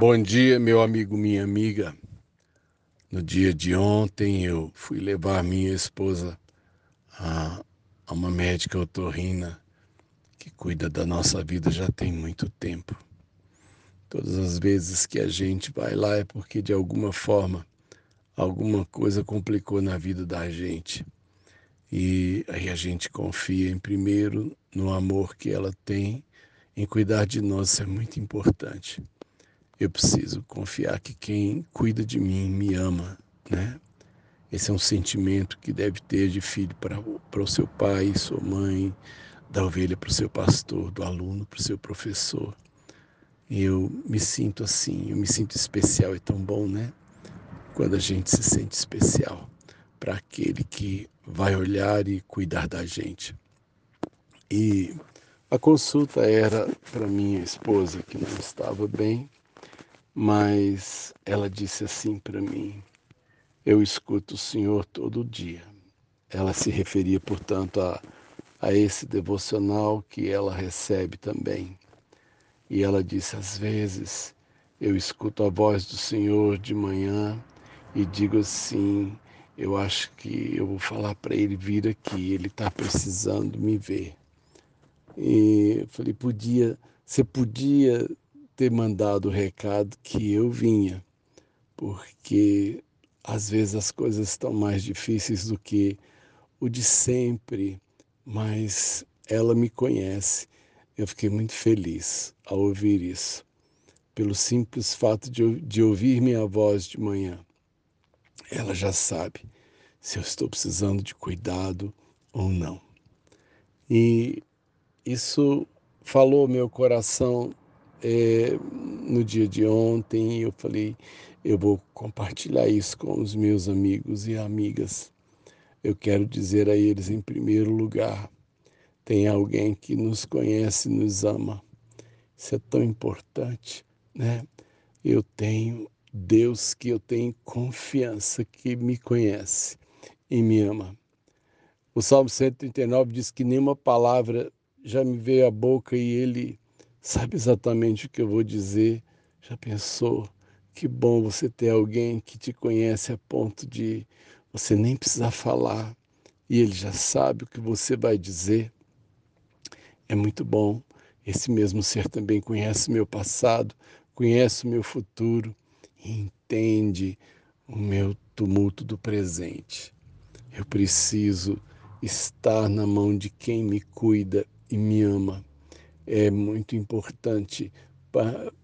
Bom dia, meu amigo, minha amiga. No dia de ontem eu fui levar minha esposa a, a uma médica otorrina que cuida da nossa vida já tem muito tempo. Todas as vezes que a gente vai lá é porque de alguma forma alguma coisa complicou na vida da gente. E aí a gente confia em primeiro no amor que ela tem, em cuidar de nós, isso é muito importante eu preciso confiar que quem cuida de mim me ama, né? Esse é um sentimento que deve ter de filho para, o seu pai, sua mãe, da ovelha para o seu pastor, do aluno para o seu professor. E eu me sinto assim, eu me sinto especial, é tão bom, né? Quando a gente se sente especial para aquele que vai olhar e cuidar da gente. E a consulta era para minha esposa que não estava bem mas ela disse assim para mim: Eu escuto o Senhor todo dia. Ela se referia, portanto, a, a esse devocional que ela recebe também. E ela disse: Às vezes eu escuto a voz do Senhor de manhã e digo assim: Eu acho que eu vou falar para ele vir aqui, ele está precisando me ver. E eu falei: Podia, você podia ter mandado o recado que eu vinha, porque às vezes as coisas estão mais difíceis do que o de sempre, mas ela me conhece. Eu fiquei muito feliz ao ouvir isso, pelo simples fato de, de ouvir minha voz de manhã. Ela já sabe se eu estou precisando de cuidado ou não. E isso falou meu coração é, no dia de ontem eu falei, eu vou compartilhar isso com os meus amigos e amigas. Eu quero dizer a eles, em primeiro lugar, tem alguém que nos conhece, nos ama. Isso é tão importante, né? Eu tenho Deus que eu tenho confiança que me conhece e me ama. O Salmo 139 diz que nenhuma palavra já me veio à boca e ele sabe exatamente o que eu vou dizer. Já pensou? Que bom você ter alguém que te conhece a ponto de você nem precisar falar e ele já sabe o que você vai dizer. É muito bom. Esse mesmo ser também conhece meu passado, conhece o meu futuro e entende o meu tumulto do presente. Eu preciso estar na mão de quem me cuida e me ama é muito importante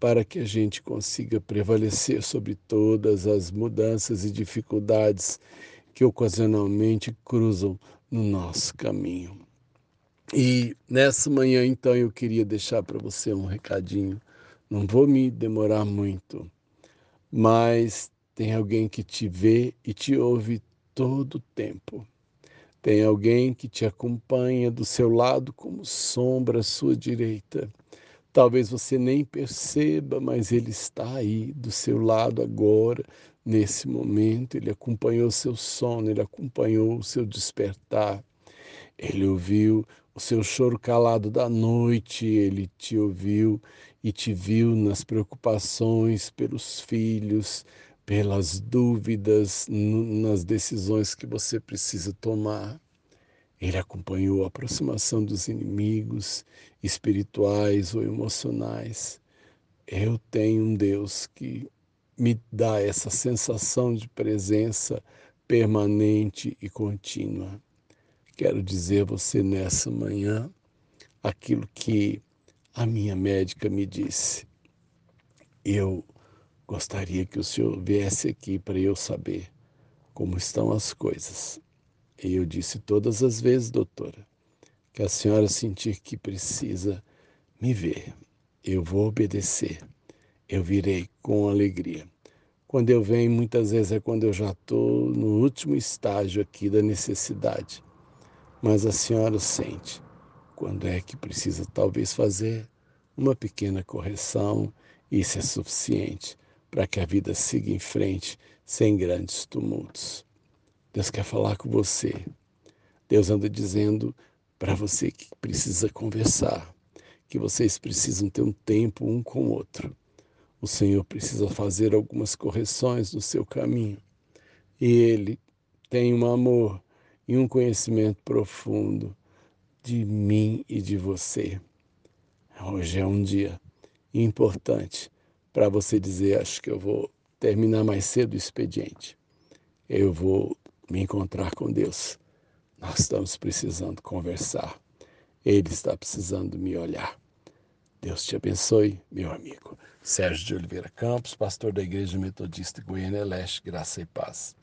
para que a gente consiga prevalecer sobre todas as mudanças e dificuldades que ocasionalmente cruzam no nosso caminho. E nessa manhã, então, eu queria deixar para você um recadinho. Não vou me demorar muito, mas tem alguém que te vê e te ouve todo o tempo. Tem alguém que te acompanha do seu lado como sombra à sua direita. Talvez você nem perceba, mas ele está aí do seu lado agora, nesse momento. Ele acompanhou seu sono, ele acompanhou o seu despertar. Ele ouviu o seu choro calado da noite, ele te ouviu e te viu nas preocupações pelos filhos, pelas dúvidas nas decisões que você precisa tomar. Ele acompanhou a aproximação dos inimigos espirituais ou emocionais. Eu tenho um Deus que me dá essa sensação de presença permanente e contínua. Quero dizer a você nessa manhã aquilo que a minha médica me disse. Eu Gostaria que o senhor viesse aqui para eu saber como estão as coisas. E eu disse todas as vezes, doutora, que a senhora sentir que precisa me ver, eu vou obedecer. Eu virei com alegria. Quando eu venho, muitas vezes é quando eu já estou no último estágio aqui da necessidade. Mas a senhora sente quando é que precisa talvez fazer uma pequena correção, isso é suficiente para que a vida siga em frente sem grandes tumultos. Deus quer falar com você. Deus anda dizendo para você que precisa conversar, que vocês precisam ter um tempo um com o outro. o Senhor precisa fazer algumas correções no seu caminho. E Ele tem um amor e um conhecimento profundo de mim e de você. Hoje é um dia importante para você dizer: acho que eu vou terminar mais cedo o expediente. Eu vou me encontrar com Deus. Nós estamos precisando conversar. Ele está precisando me olhar. Deus te abençoe, meu amigo. Sérgio de Oliveira Campos, pastor da Igreja Metodista Goiânia Leste, Graça e Paz.